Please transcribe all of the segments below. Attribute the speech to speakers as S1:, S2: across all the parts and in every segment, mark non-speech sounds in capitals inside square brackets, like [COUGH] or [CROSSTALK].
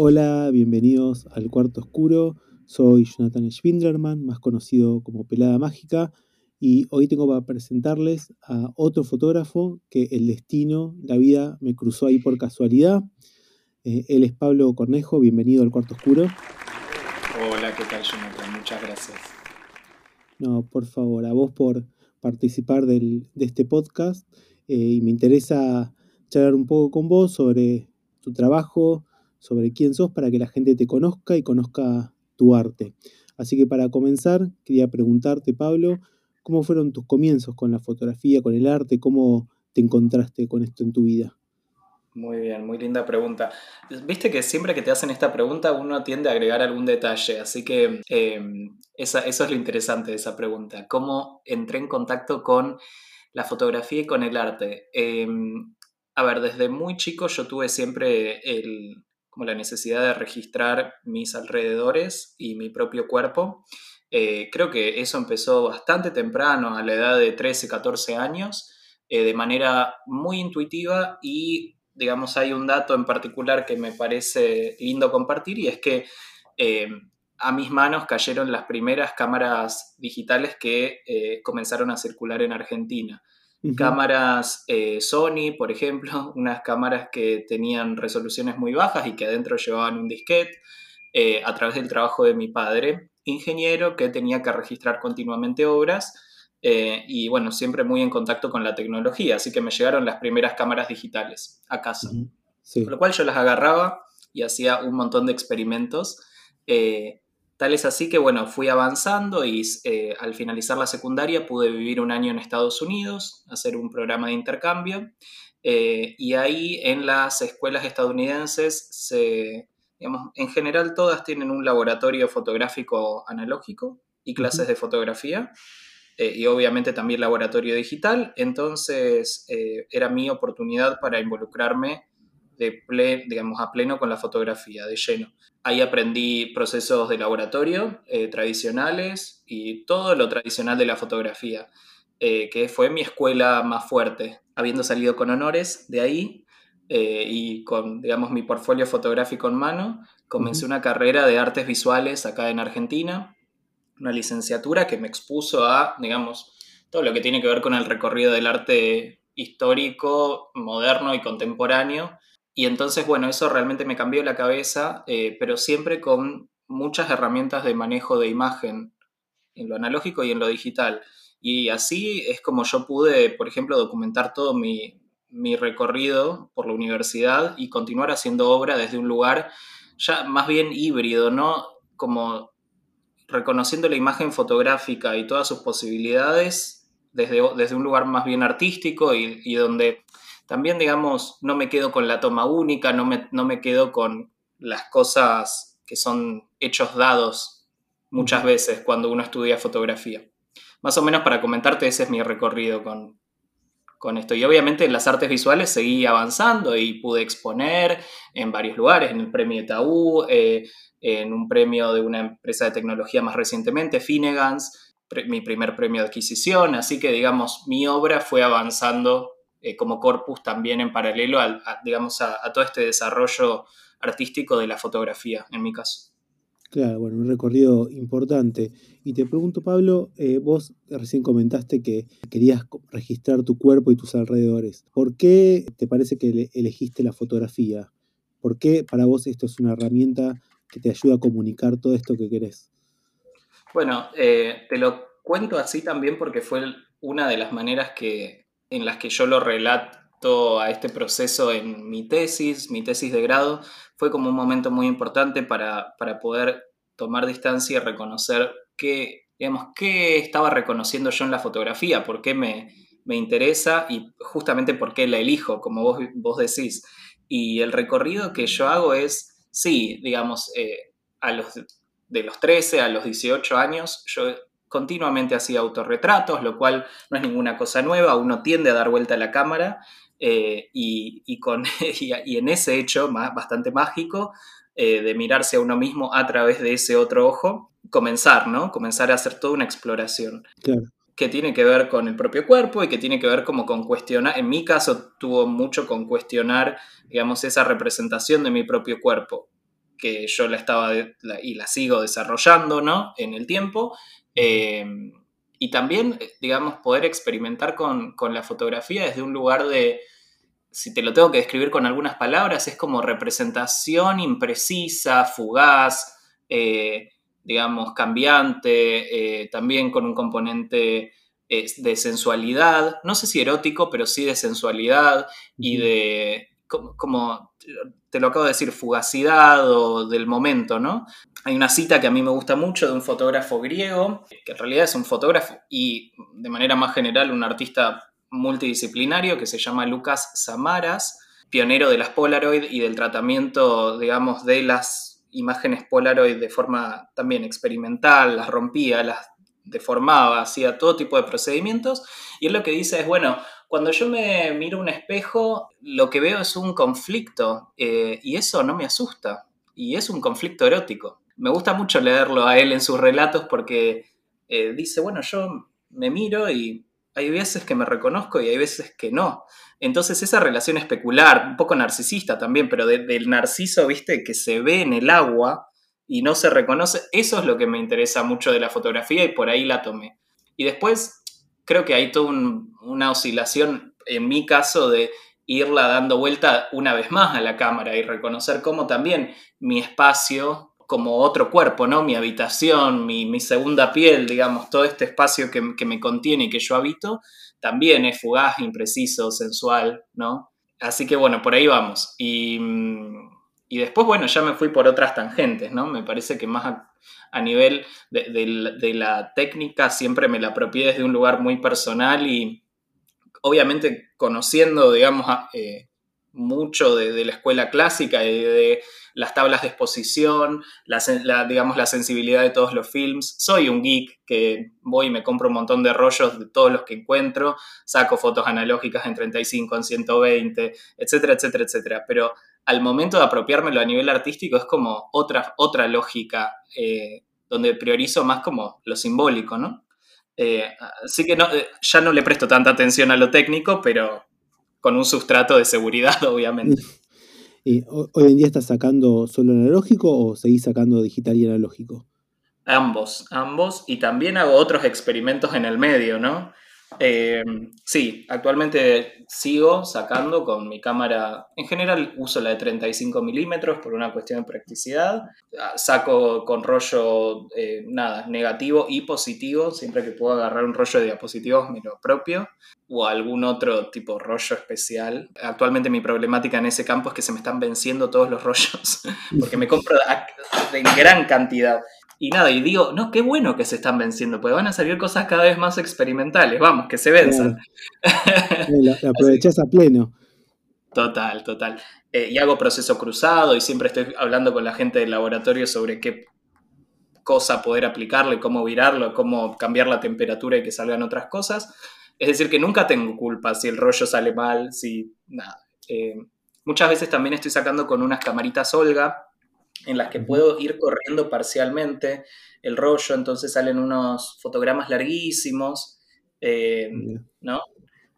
S1: Hola, bienvenidos al Cuarto Oscuro. Soy Jonathan Schwinderman, más conocido como Pelada Mágica, y hoy tengo para presentarles a otro fotógrafo que el destino, la vida me cruzó ahí por casualidad. Eh, él es Pablo Cornejo, bienvenido al Cuarto Oscuro.
S2: Hola, ¿qué tal Jonathan? Muchas gracias.
S1: No, por favor, a vos por participar de este podcast eh, y me interesa charlar un poco con vos sobre tu trabajo, sobre quién sos para que la gente te conozca y conozca tu arte. Así que para comenzar, quería preguntarte, Pablo, ¿cómo fueron tus comienzos con la fotografía, con el arte? ¿Cómo te encontraste con esto en tu vida?
S2: Muy bien, muy linda pregunta. Viste que siempre que te hacen esta pregunta uno tiende a agregar algún detalle, así que em, eso es lo interesante de esa pregunta. ¿Cómo entré en contacto con la fotografía y con el arte? Em, a ver, desde muy chico yo tuve siempre el, la necesidad de registrar mis alrededores y mi propio cuerpo. Eh, creo que eso empezó bastante temprano, a la edad de 13, 14 años, eh, de manera muy intuitiva y, digamos, hay un dato en particular que me parece lindo compartir y es que eh, a mis manos cayeron las primeras cámaras digitales que comenzaron a circular en Argentina. Cámaras eh, Sony, por ejemplo, [LAUGHS] unas cámaras que tenían resoluciones muy bajas y que adentro llevaban un disquete, eh, a través del trabajo de mi padre, ingeniero, que tenía que registrar continuamente obras eh, y bueno, siempre muy en contacto con la tecnología, así que me llegaron las primeras cámaras digitales a casa. Por lo cual yo las agarraba y hacía un montón de experimentos. Tal es así que, bueno, fui avanzando y eh, al finalizar la secundaria pude vivir un año en Estados Unidos, hacer un programa de intercambio. Eh, y ahí en las escuelas estadounidenses, se, digamos, en general todas tienen un laboratorio fotográfico analógico y clases de fotografía. Eh, y obviamente también laboratorio digital. Entonces era mi oportunidad para involucrarme de digamos, a pleno con la fotografía, de lleno. Ahí aprendí procesos de laboratorio eh, tradicionales y todo lo tradicional de la fotografía, eh, que fue mi escuela más fuerte, habiendo salido con honores de ahí eh, y con, digamos, mi portfolio fotográfico en mano, comencé una carrera de artes visuales acá en Argentina, una licenciatura que me expuso a, digamos, todo lo que tiene que ver con el recorrido del arte histórico, moderno y contemporáneo, y entonces, bueno, eso realmente me cambió la cabeza, eh, pero siempre con muchas herramientas de manejo de imagen en lo analógico y en lo digital. Y así es como yo pude, por ejemplo, documentar todo mi, recorrido por la universidad y continuar haciendo obra desde un lugar ya más bien híbrido, ¿no? Como reconociendo la imagen fotográfica y todas sus posibilidades desde, desde un lugar más bien artístico y donde también, digamos, no me quedo con la toma única, no me, no me quedo con las cosas que son hechos dados muchas veces cuando uno estudia fotografía. Más o menos para comentarte, ese es mi recorrido con, con esto. Y obviamente en las artes visuales seguí avanzando y pude exponer en varios lugares, en el premio Itaú, eh, en un premio de una empresa de tecnología más recientemente, Finegans, mi primer premio de adquisición, así que digamos, mi obra fue avanzando eh, como corpus también en paralelo a, digamos, a, todo este desarrollo artístico de la fotografía, en mi caso.
S1: Claro, bueno, un recorrido importante. Y te pregunto, Pablo, eh, vos recién comentaste que querías registrar tu cuerpo y tus alrededores. ¿Por qué te parece que elegiste la fotografía? ¿Por qué para vos esto es una herramienta que te ayuda a comunicar todo esto que querés?
S2: Bueno, eh, te lo cuento así también porque fue una de las maneras que, en las que yo lo relato a este proceso en mi tesis, mi tesis de grado, fue como un momento muy importante para, poder tomar distancia y reconocer qué, digamos, qué estaba reconociendo yo en la fotografía, por qué me, interesa y justamente por qué la elijo, como vos, vos decís. Y el recorrido que yo hago es, sí, digamos, eh, a los, de los 13 a los 18 años, yo continuamente hacía autorretratos, lo cual no es ninguna cosa nueva, uno tiende a dar vuelta a la cámara eh, y, con, [LAUGHS] y, en ese hecho más, bastante mágico eh, de mirarse a uno mismo a través de ese otro ojo, comenzar, ¿no? Comenzar a hacer toda una exploración. que tiene que ver con el propio cuerpo y que tiene que ver como con cuestionar, en mi caso tuvo mucho con cuestionar, digamos, esa representación de mi propio cuerpo que yo la estaba y la sigo desarrollando, ¿no? En el tiempo. Em, y también, digamos, poder experimentar con, la fotografía desde un lugar de, si te lo tengo que describir con algunas palabras, es como representación imprecisa, fugaz, eh, digamos, cambiante, eh, también con un componente eh, de sensualidad, no sé si erótico, pero sí de sensualidad y de, como, te lo acabo de decir, fugacidad o del momento, ¿no? Hay una cita que a mí me gusta mucho de un fotógrafo griego, que en realidad es un fotógrafo y de manera más general un artista multidisciplinario que se llama Lucas Samaras, pionero de las Polaroid y del tratamiento, digamos, de las imágenes Polaroid de forma también experimental, las rompía, las deformaba, hacía todo tipo de procedimientos. Y él lo que dice es, bueno, cuando yo me miro un espejo, lo que veo es un conflicto eh, y eso no me asusta. Y es un conflicto erótico. Me gusta mucho leerlo a él en sus relatos porque eh, dice, bueno, yo me miro y hay veces que me reconozco y hay veces que no. Entonces esa relación especular, un poco narcisista también, pero del narciso, viste, que se ve en el agua y no se reconoce, eso es lo que me interesa mucho de la fotografía y por ahí la tomé. Y después creo que hay toda una oscilación, en mi caso, de irla dando vuelta una vez más a la cámara y reconocer cómo también mi espacio como otro cuerpo, ¿no? Mi habitación, mi, segunda piel, digamos, todo este espacio que, que, me contiene y que yo habito, también es fugaz, impreciso, sensual, ¿no? Así que bueno, por ahí vamos. Y, mm, y después, bueno, ya me fui por otras tangentes, ¿no? Me parece que más a, nivel de, la técnica siempre me la apropié desde un lugar muy personal y obviamente conociendo, digamos, eh, mucho de, la escuela clásica y de, las tablas de exposición, la, digamos, la sensibilidad de todos los films. Soy un geek que voy y me compro un montón de rollos de todos los que encuentro, saco fotos analógicas en 35, en 120, etcétera, etcétera, etcétera. Pero al momento de apropiármelo a nivel artístico es como otra, otra lógica, eh, donde priorizo más como lo simbólico, ¿no? Eh, así que no, eh, ya no le presto tanta atención a lo técnico, pero con un sustrato de seguridad, [LAUGHS] obviamente.
S1: ¿Y hoy en día estás sacando solo analógico o seguís sacando digital y analógico?
S2: Ambos, ambos, y también hago otros experimentos en el medio, ¿no? Eh, sí, actualmente sigo sacando con mi cámara. En general uso la de 35 milímetros por una cuestión de practicidad. Ah, saco con rollo, eh, nada, negativo y positivo. Siempre que puedo agarrar un rollo de diapositivos, me lo propio. O algún otro tipo rollo especial. Actualmente mi problemática en ese campo es que se me están venciendo todos los rollos. [LAUGHS] Porque me compro en gran cantidad. Y nada, y digo, no, qué bueno que se están venciendo, porque van a salir cosas cada vez más experimentales, vamos, que se venzan.
S1: La, [LAUGHS] aprovechás a pleno.
S2: Total, total. Eh, y hago proceso cruzado y siempre estoy hablando con la gente del laboratorio sobre qué cosa poder aplicarle, cómo virarlo, cómo cambiar la temperatura y que salgan otras cosas. Es decir, que nunca tengo culpa si el rollo sale mal, si nada. Eh, muchas veces también estoy sacando con unas camaritas Olga, en las que puedo ir corriendo parcialmente el rollo, entonces salen unos fotogramas larguísimos, eh, ¿no?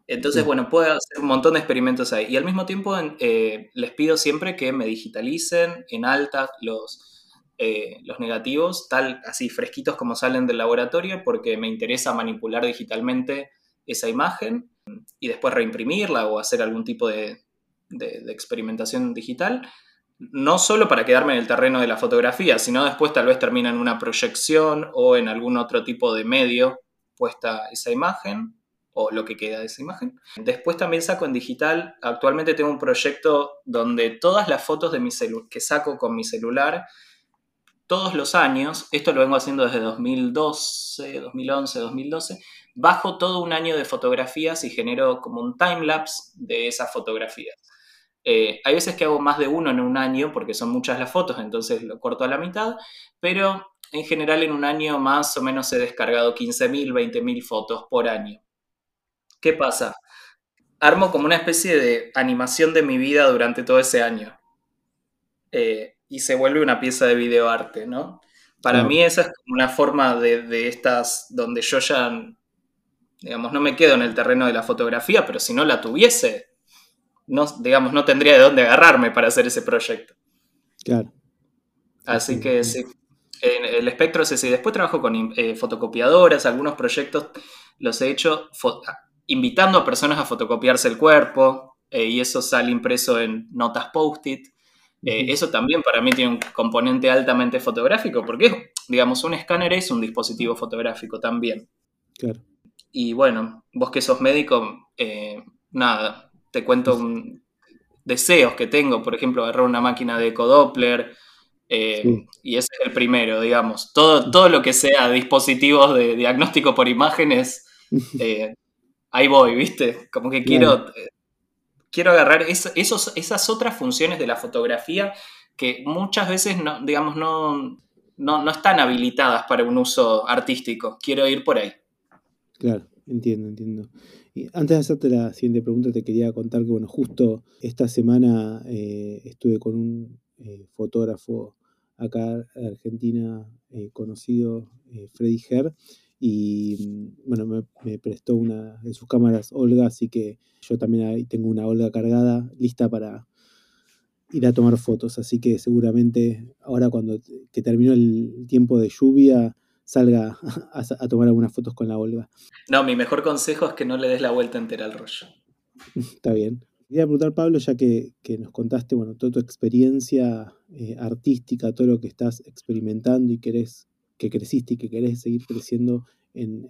S2: Entonces, bueno, puedo hacer un montón de experimentos ahí. Y al mismo tiempo eh, les pido siempre que me digitalicen en alta los, eh, los negativos, tal así fresquitos como salen del laboratorio, porque me interesa manipular digitalmente esa imagen y después reimprimirla o hacer algún tipo de experimentación digital no solo para quedarme en el terreno de la fotografía, sino después tal vez termina en una proyección o en algún otro tipo de medio puesta esa imagen o lo que queda de esa imagen. Después también saco en digital, actualmente tengo un proyecto donde todas las fotos de mi que saco con mi celular, todos los años, esto lo vengo haciendo desde 2012, 2011, 2012, bajo todo un año de fotografías y genero como un time lapse de esas fotografías. Eh, hay veces que hago más de uno en un año porque son muchas las fotos, entonces lo corto a la mitad, pero en general en un año más o menos he descargado 15.000, 20.000 fotos por año. ¿Qué pasa? Armo como una especie de animación de mi vida durante todo ese año. Eh, y se vuelve una pieza de videoarte, ¿no? Para mí esa es como una forma de, de estas, donde yo ya, digamos, no me quedo en el terreno de la fotografía, pero si no la tuviese, no, digamos, no tendría de dónde agarrarme para hacer ese proyecto.
S1: Claro.
S2: Así que sí, el espectro es ese. Después trabajo con eh, fotocopiadoras, algunos proyectos los he hecho invitando a personas a fotocopiarse el cuerpo eh, y eso sale impreso en notas post-it. Eh, eso también para mí tiene un componente altamente fotográfico porque, digamos, un escáner es un dispositivo fotográfico también.
S1: Claro.
S2: Y bueno, vos que sos médico, nada, te cuento un, deseos que tengo, por ejemplo, agarrar una máquina de ecodoppler, eh, y ese es el primero, digamos. Todo, todo lo que sea dispositivos de diagnóstico por imágenes, [LAUGHS] eh, ahí voy, ¿viste? Como que quiero, eh, quiero agarrar esos, esas otras funciones de la fotografía que muchas veces, no, digamos, no, no, no están habilitadas para un uso artístico. Quiero ir por ahí.
S1: Claro, entiendo, entiendo. Y antes de hacerte la siguiente pregunta, te quería contar que, bueno, justo esta semana estuve con un fotógrafo acá en Argentina eh, conocido eh, Freddy Herr y mm, bueno, me, prestó una de sus cámaras Olga, así que yo también ahí tengo una Olga cargada, lista para ir a tomar fotos, así que seguramente ahora cuando que terminó el tiempo de lluvia salga [LAUGHS] a, a tomar algunas fotos con la Olga.
S2: No, mi mejor consejo es que no le des la vuelta entera al rollo. [LAUGHS]
S1: Está bien. Quería preguntar, Pablo, ya que, nos contaste bueno, toda tu experiencia eh, artística, todo lo que estás experimentando y querés, que creciste y que querés seguir creciendo en,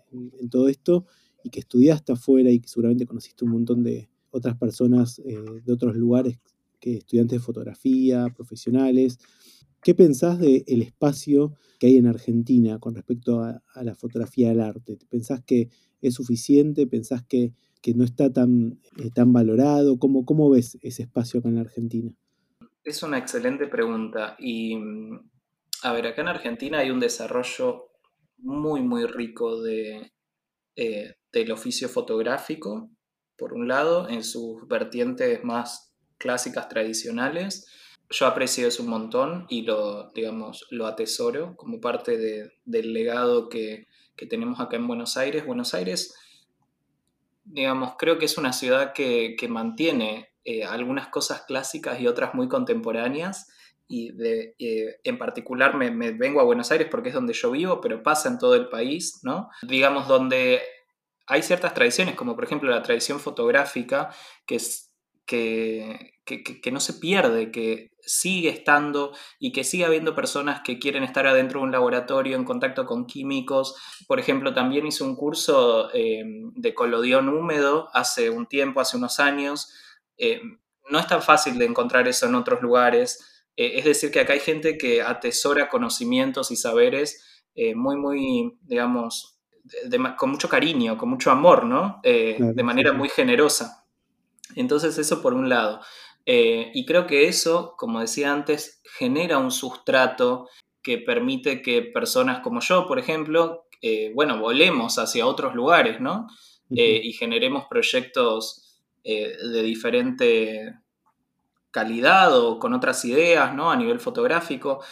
S1: todo esto, y que estudiaste afuera y que seguramente conociste un montón de otras personas eh, de otros lugares, que estudiantes de fotografía, profesionales. ¿Qué pensás del espacio que hay en Argentina con respecto a, a la fotografía del arte? ¿Pensás que es suficiente? ¿Pensás que que no está tan, eh, tan valorado? ¿Cómo, ¿Cómo ves ese espacio acá en la Argentina?
S2: Es una excelente pregunta. Y, mm, a ver, acá en Argentina hay un desarrollo muy, muy rico de, eh, del oficio fotográfico, por un lado, en sus vertientes más clásicas, tradicionales. Yo aprecio eso un montón y lo, digamos, lo atesoro como parte de, del legado que, que tenemos acá en Buenos Aires. Buenos Aires digamos, creo que es una ciudad que, mantiene eh, algunas cosas clásicas y otras muy contemporáneas. Y eh, en particular me, vengo a Buenos Aires porque es donde yo vivo, pero pasa en todo el país, ¿no? Digamos, donde hay ciertas tradiciones, como por ejemplo la tradición fotográfica, que, es, que, que, no se pierde, que sigue estando y que sigue habiendo personas que quieren estar adentro de un laboratorio en contacto con químicos. Por ejemplo, también hice un curso eh, de colodión húmedo hace un tiempo, hace unos años. Eh, no es tan fácil de encontrar eso en otros lugares. Eh, es decir, que acá hay gente que atesora conocimientos y saberes muy, muy, digamos, con mucho cariño, con mucho amor, ¿no? de manera muy generosa. Entonces eso por un lado. Eh, y creo que eso, como decía antes, genera un sustrato que permite que personas como yo, por ejemplo, eh, bueno, volemos hacia otros lugares, ¿no? Eh, y generemos proyectos de diferente calidad o con otras ideas, ¿no? A nivel fotográfico.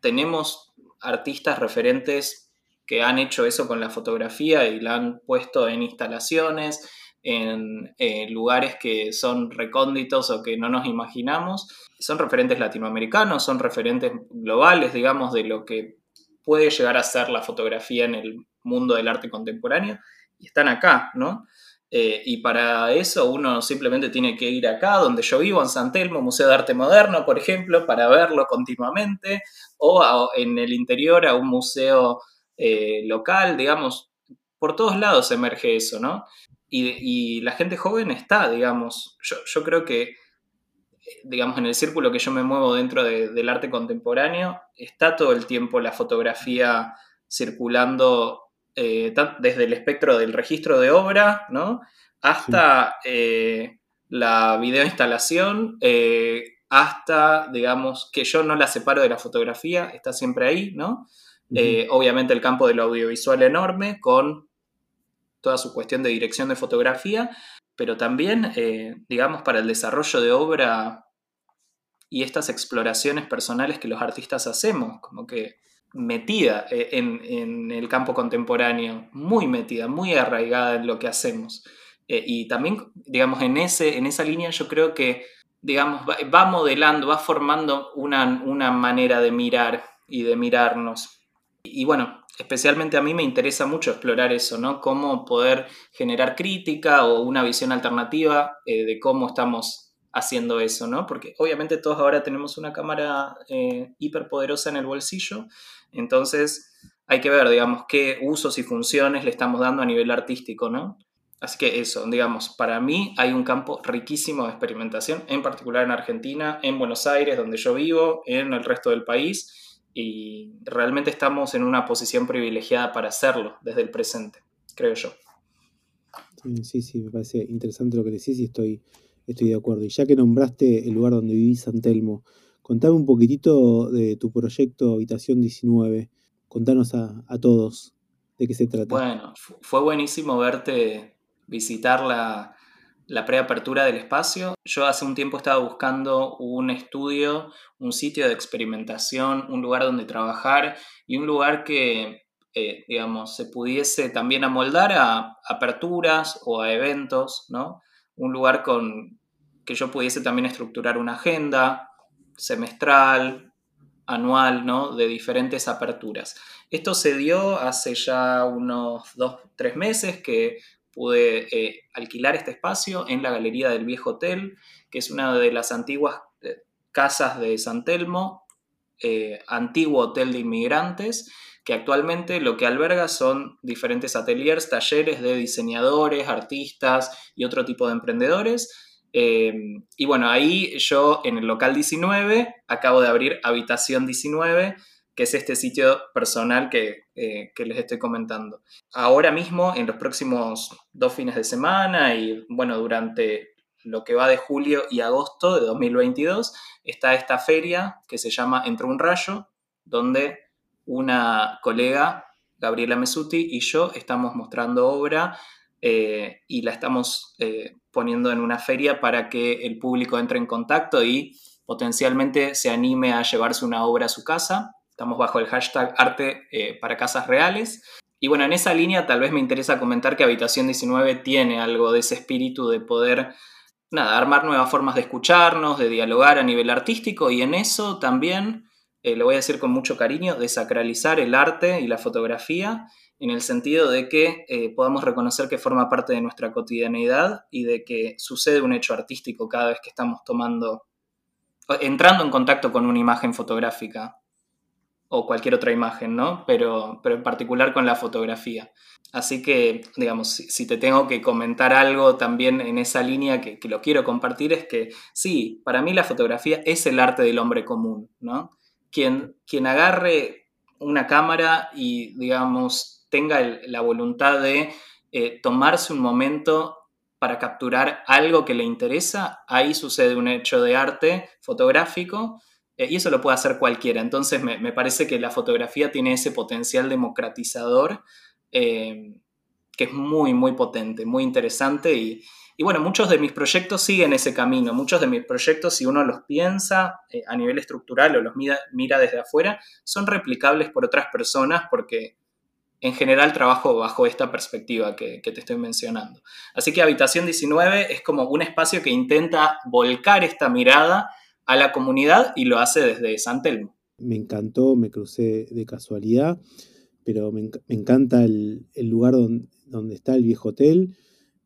S2: Tenemos artistas referentes que han hecho eso con la fotografía y la han puesto en instalaciones en eh, lugares que son recónditos o que no nos imaginamos. Son referentes latinoamericanos, son referentes globales, digamos, de lo que puede llegar a ser la fotografía en el mundo del arte contemporáneo y están acá, ¿no? Eh, y para eso uno simplemente tiene que ir acá, donde yo vivo, en San Telmo, Museo de Arte Moderno, por ejemplo, para verlo continuamente, o en el interior a un museo eh, local, digamos, por todos lados emerge eso, ¿no? Y, la gente joven está, digamos, yo, creo que, digamos, en el círculo que yo me muevo dentro del arte contemporáneo, está todo el tiempo la fotografía circulando eh, desde el espectro del registro de obra, ¿no? Hasta eh, la videoinstalación, eh, hasta, digamos, que yo no la separo de la fotografía, está siempre ahí, ¿no? obviamente el campo del audiovisual enorme, con toda su cuestión de dirección de fotografía, pero también, eh, digamos, para el desarrollo de obra y estas exploraciones personales que los artistas hacemos, como que metida eh, en, el campo contemporáneo, muy metida, muy arraigada en lo que hacemos. Eh, y también, digamos, en, ese, en esa línea yo creo que digamos, va, modelando, va formando una, una manera de mirar y de mirarnos. Y bueno, especialmente a mí me interesa mucho explorar eso, ¿no? Cómo poder generar crítica o una visión alternativa eh, de cómo estamos haciendo eso, ¿no? Porque obviamente todos ahora tenemos una cámara eh, hiperpoderosa en el bolsillo, entonces hay que ver, digamos, qué usos y funciones le estamos dando a nivel artístico, ¿no? Así que eso, digamos, para mí hay un campo riquísimo de experimentación, en particular en Argentina, en Buenos Aires, donde yo vivo, en el resto del país, y realmente estamos en una posición privilegiada para hacerlo desde el presente, creo yo.
S1: Sí, sí, me parece interesante lo que decís y estoy, estoy de acuerdo. Y ya que nombraste el lugar donde vivís, San Telmo, contame un poquitito de tu proyecto Habitación 19. Contanos a, a todos de qué se trata.
S2: Bueno, fue buenísimo verte visitar la, la preapertura del espacio. Yo hace un tiempo estaba buscando un estudio, un sitio de experimentación, un lugar donde trabajar y un lugar que, eh, digamos, se pudiese también amoldar a aperturas o a eventos, ¿no? Un lugar con que yo pudiese también estructurar una agenda semestral, anual, ¿no? De diferentes aperturas. Esto se dio hace ya unos dos, tres meses que pude eh, alquilar este espacio en la Galería del Viejo Hotel, que es una de las antiguas eh, casas de San Telmo, eh, antiguo hotel de inmigrantes, que actualmente lo que alberga son diferentes ateliers, talleres de diseñadores, artistas y otro tipo de emprendedores. y bueno, ahí yo en el local 19 acabo de abrir Habitación 19, que es este sitio personal que, eh, que, les estoy comentando. Ahora mismo, en los próximos dos fines de semana y bueno, durante lo que va de julio y agosto de 2022, está esta feria que se llama Entre un rayo, donde una colega, Gabriela Mesuti, y yo estamos mostrando obra eh, y la estamos eh, poniendo en una feria para que el público entre en contacto y potencialmente se anime a llevarse una obra a su casa. Estamos bajo el hashtag arte eh, para casas reales. Y bueno, en esa línea tal vez me interesa comentar que Habitación 19 tiene algo de ese espíritu de poder, nada, armar nuevas formas de escucharnos, de dialogar a nivel artístico y en eso también, eh, lo voy a decir con mucho cariño, desacralizar el arte y la fotografía en el sentido de que eh, podamos reconocer que forma parte de nuestra cotidianeidad y de que sucede un hecho artístico cada vez que estamos tomando, entrando en contacto con una imagen fotográfica o cualquier otra imagen, ¿no? Pero, pero en particular con la fotografía. Así que, digamos, si, te tengo que comentar algo también en esa línea que, lo quiero compartir, es que sí, para mí la fotografía es el arte del hombre común, ¿no? Quien, quien agarre una cámara y, digamos, tenga la voluntad de eh, tomarse un momento para capturar algo que le interesa, ahí sucede un hecho de arte fotográfico y eso lo puede hacer cualquiera. Entonces me, parece que la fotografía tiene ese potencial democratizador eh, que es muy, muy potente, muy interesante. Y, bueno, muchos de mis proyectos siguen ese camino. Muchos de mis proyectos, si uno los piensa eh, a nivel estructural o los mira, mira desde afuera, son replicables por otras personas porque en general trabajo bajo esta perspectiva que, te estoy mencionando. Así que Habitación 19 es como un espacio que intenta volcar esta mirada a la comunidad y lo hace desde San Telmo.
S1: Me encantó, me crucé de casualidad, pero me, encanta el, lugar donde, está el viejo hotel.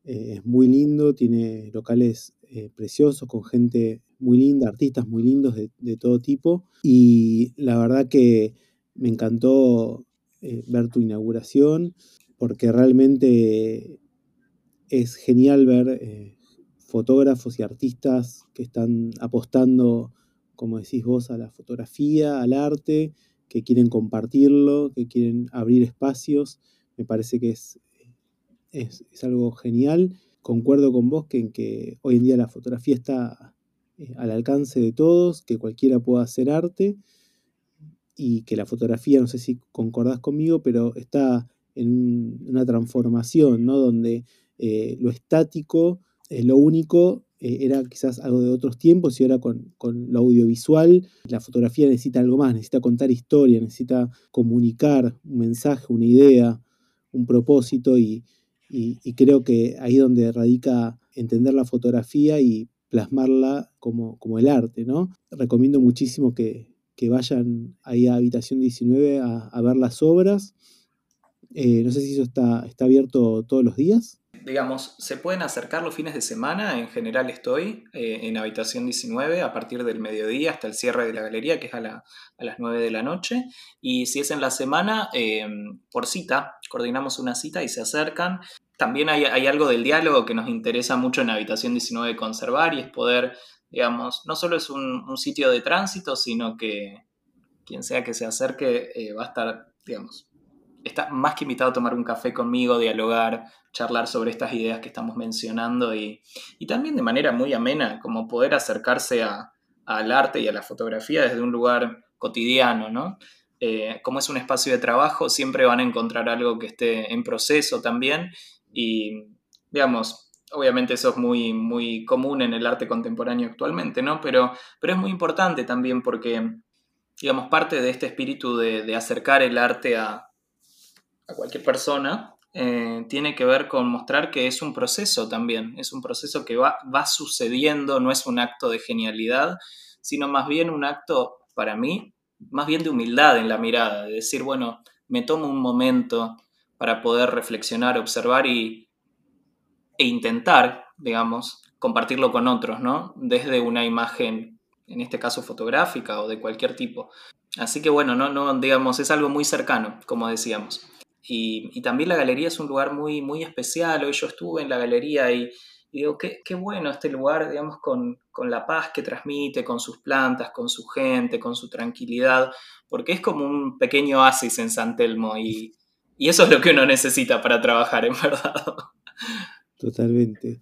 S1: Eh, es muy lindo, tiene locales eh, preciosos con gente muy linda, artistas muy lindos de, todo tipo. Y la verdad que me encantó eh, ver tu inauguración porque realmente es genial ver fotógrafos y artistas que están apostando, como decís vos, a la fotografía, al arte, que quieren compartirlo, que quieren abrir espacios. Me parece que es, es, algo genial. Concuerdo con vos que en que hoy en día la fotografía está eh, al alcance de todos, que cualquiera pueda hacer arte y que la fotografía, no sé si concordás conmigo, pero está en una transformación, ¿no? Donde eh, lo estático eh, lo único eh, era quizás algo de otros tiempos y ahora con, lo audiovisual la fotografía necesita algo más, necesita contar historia, necesita comunicar un mensaje, una idea, un propósito y, creo que ahí donde radica entender la fotografía y plasmarla como, como el arte, ¿no? Recomiendo muchísimo que, vayan ahí a Habitación 19 a, ver las obras. Eh, no sé si eso está, está abierto todos los días
S2: digamos, se pueden acercar los fines de semana, en general estoy eh, en habitación 19 a partir del mediodía hasta el cierre de la galería, que es a, las 9 de la noche, y si es en la semana, em, por cita, coordinamos una cita y se acercan. También hay, algo del diálogo que nos interesa mucho en habitación 19 conservar y es poder, digamos, no solo es un, sitio de tránsito, sino que quien sea que se acerque eh, va a estar, digamos, está más que invitado a tomar un café conmigo, dialogar, charlar sobre estas ideas que estamos mencionando y, también de manera muy amena, como poder acercarse al arte y a la fotografía desde un lugar cotidiano, ¿no? Eh, como es un espacio de trabajo, siempre van a encontrar algo que esté en proceso también y, digamos, obviamente eso es muy, muy común en el arte contemporáneo actualmente, ¿no? Pero, pero es muy importante también porque, digamos, parte de este espíritu de acercar el arte a, a cualquier persona, eh, tiene que ver con mostrar que es un proceso también, es un proceso que va, va sucediendo, no es un acto de genialidad, sino más bien un acto, para mí, más bien de humildad en la mirada, de decir, bueno, me tomo un momento para poder reflexionar, observar y, e intentar, digamos, compartirlo con otros, ¿no? Desde una imagen, en este caso fotográfica o de cualquier tipo. Así que bueno, no, no, digamos, es algo muy cercano, como decíamos. Y, también la galería es un lugar muy, muy especial. Hoy yo estuve en la galería y, digo, qué, bueno este lugar, digamos, con, con, la paz que transmite, con sus plantas, con su gente, con su tranquilidad, porque es como un pequeño oasis en San Telmo y, y eso es lo que uno necesita para trabajar, en [LAUGHS] verdad.
S1: Totalmente.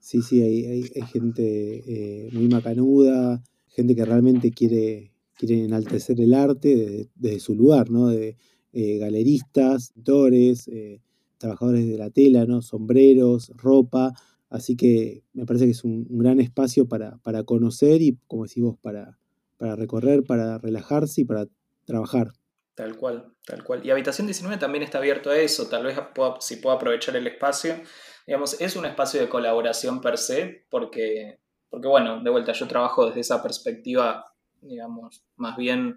S1: Sí, sí, hay, hay, gente eh, muy macanuda, gente que realmente quiere, quiere enaltecer el arte desde, su lugar, ¿no? De, eh, galeristas, pintores, eh, trabajadores de la tela, ¿no? sombreros, ropa. Así que me parece que es un, gran espacio para, conocer y, como decís para, para recorrer, para relajarse y para trabajar.
S2: Tal cual, tal cual. Y Habitación 19 también está abierto a eso, tal vez si puedo aprovechar el espacio. Digamos, es un espacio de colaboración per se, porque, porque bueno, de vuelta, yo trabajo desde esa perspectiva, digamos, más bien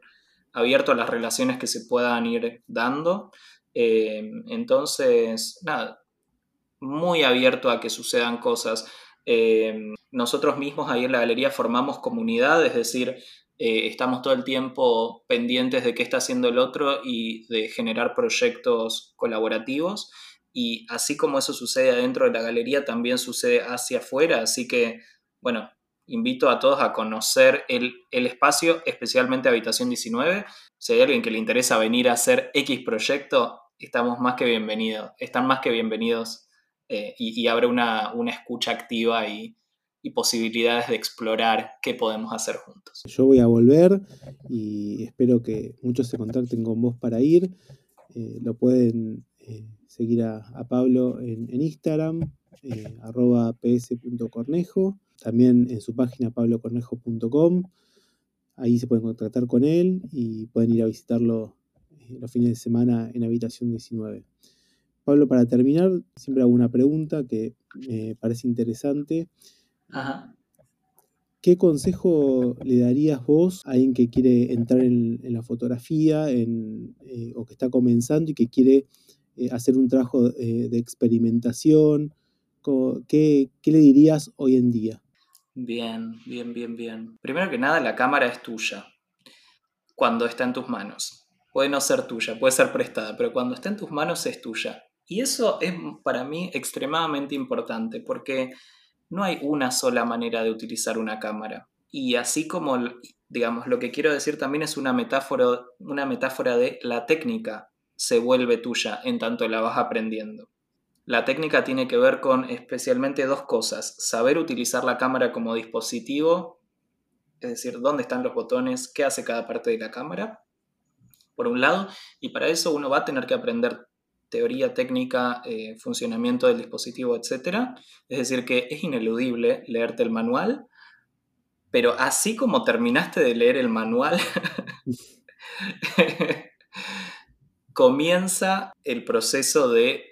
S2: abierto a las relaciones que se puedan ir dando. Eh, entonces, nada, muy abierto a que sucedan cosas. Eh, nosotros mismos ahí en la galería formamos comunidad, es decir, eh, estamos todo el tiempo pendientes de qué está haciendo el otro y de generar proyectos colaborativos. Y así como eso sucede adentro de la galería, también sucede hacia afuera. Así que, bueno, invito a todos a conocer el, espacio, especialmente Habitación 19. Si hay alguien que le interesa venir a hacer X proyecto, estamos más que bienvenidos, están más que bienvenidos eh, y, abre una, escucha activa y, posibilidades de explorar qué podemos hacer juntos.
S1: Yo voy a volver y espero que muchos se contacten con vos para ir. Eh, lo pueden eh, seguir a, Pablo en, Instagram, arroba ps.cornejo también en su página pablocornejo.com. Ahí se pueden contactar con él y pueden ir a visitarlo eh, los fines de semana en habitación 19. Pablo, para terminar, siempre hago una pregunta que me parece interesante. ¿Qué consejo le darías vos a alguien que quiere entrar en, la fotografía eh, o que está comenzando y que quiere eh, hacer un trabajo de experimentación? ¿Qué, ¿Qué, le dirías hoy en día?
S2: Bien, bien, bien, bien. Primero que nada, la cámara es tuya cuando está en tus manos. Puede no ser tuya, puede ser prestada, pero cuando está en tus manos es tuya. Y eso es para mí extremadamente importante porque no hay una sola manera de utilizar una cámara. Y así como, digamos, lo que quiero decir también es una metáfora, una metáfora de la técnica se vuelve tuya en tanto la vas aprendiendo. La técnica tiene que ver con especialmente dos cosas. Saber utilizar la cámara como dispositivo, es decir, dónde están los botones, qué hace cada parte de la cámara, por un lado, y para eso uno va a tener que aprender teoría técnica, eh, funcionamiento del dispositivo, etc. Es decir, que es ineludible leerte el manual, pero así como terminaste de leer el manual, [LAUGHS] [LAUGHS] comienza el proceso de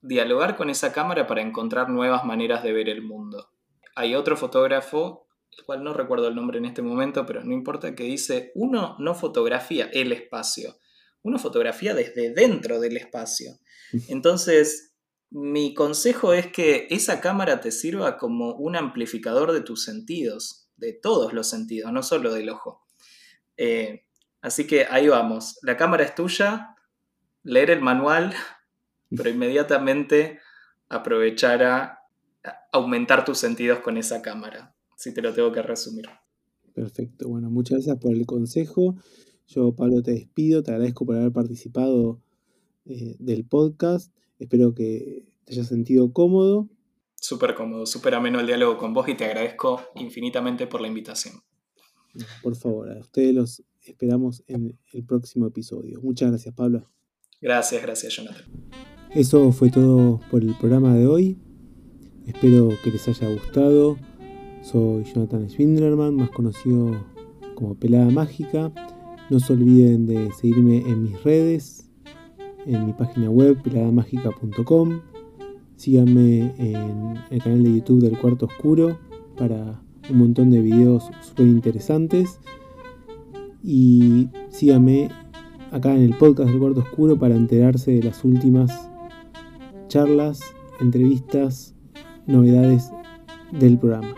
S2: dialogar con esa cámara para encontrar nuevas maneras de ver el mundo. hay otro fotógrafo, el cual no recuerdo el nombre en este momento, pero no importa, que dice, uno no fotografía el espacio, uno fotografía desde dentro del espacio. [LAUGHS] Entonces, mi consejo es que esa cámara te sirva como un amplificador de tus sentidos, de todos los sentidos, no solo del ojo. Eh, así que ahí vamos, la cámara es tuya, leer el manual, pero inmediatamente aprovechar a aumentar tus sentidos con esa cámara, si te lo tengo que resumir.
S1: Perfecto, bueno, muchas gracias por el consejo. Yo, Pablo, te despido, te agradezco por haber participado eh, del podcast. Espero que te hayas sentido cómodo.
S2: Súper cómodo, súper ameno el diálogo con vos y te agradezco infinitamente por la invitación.
S1: Por favor, a ustedes los esperamos en el próximo episodio. Muchas gracias, Pablo.
S2: Gracias, gracias, Jonathan.
S1: Eso fue todo por el programa de hoy. Espero que les haya gustado. Soy Jonathan Schwinderman, más conocido como Pelada Mágica. No se olviden de seguirme en mis redes, en mi página web peladamagica.com. Síganme en el canal de YouTube del Cuarto Oscuro para un montón de videos súper interesantes. Y síganme acá en el podcast del Cuarto Oscuro para enterarse de las últimas charlas, entrevistas novedades del programa.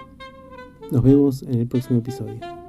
S1: Nos vemos en el próximo episodio.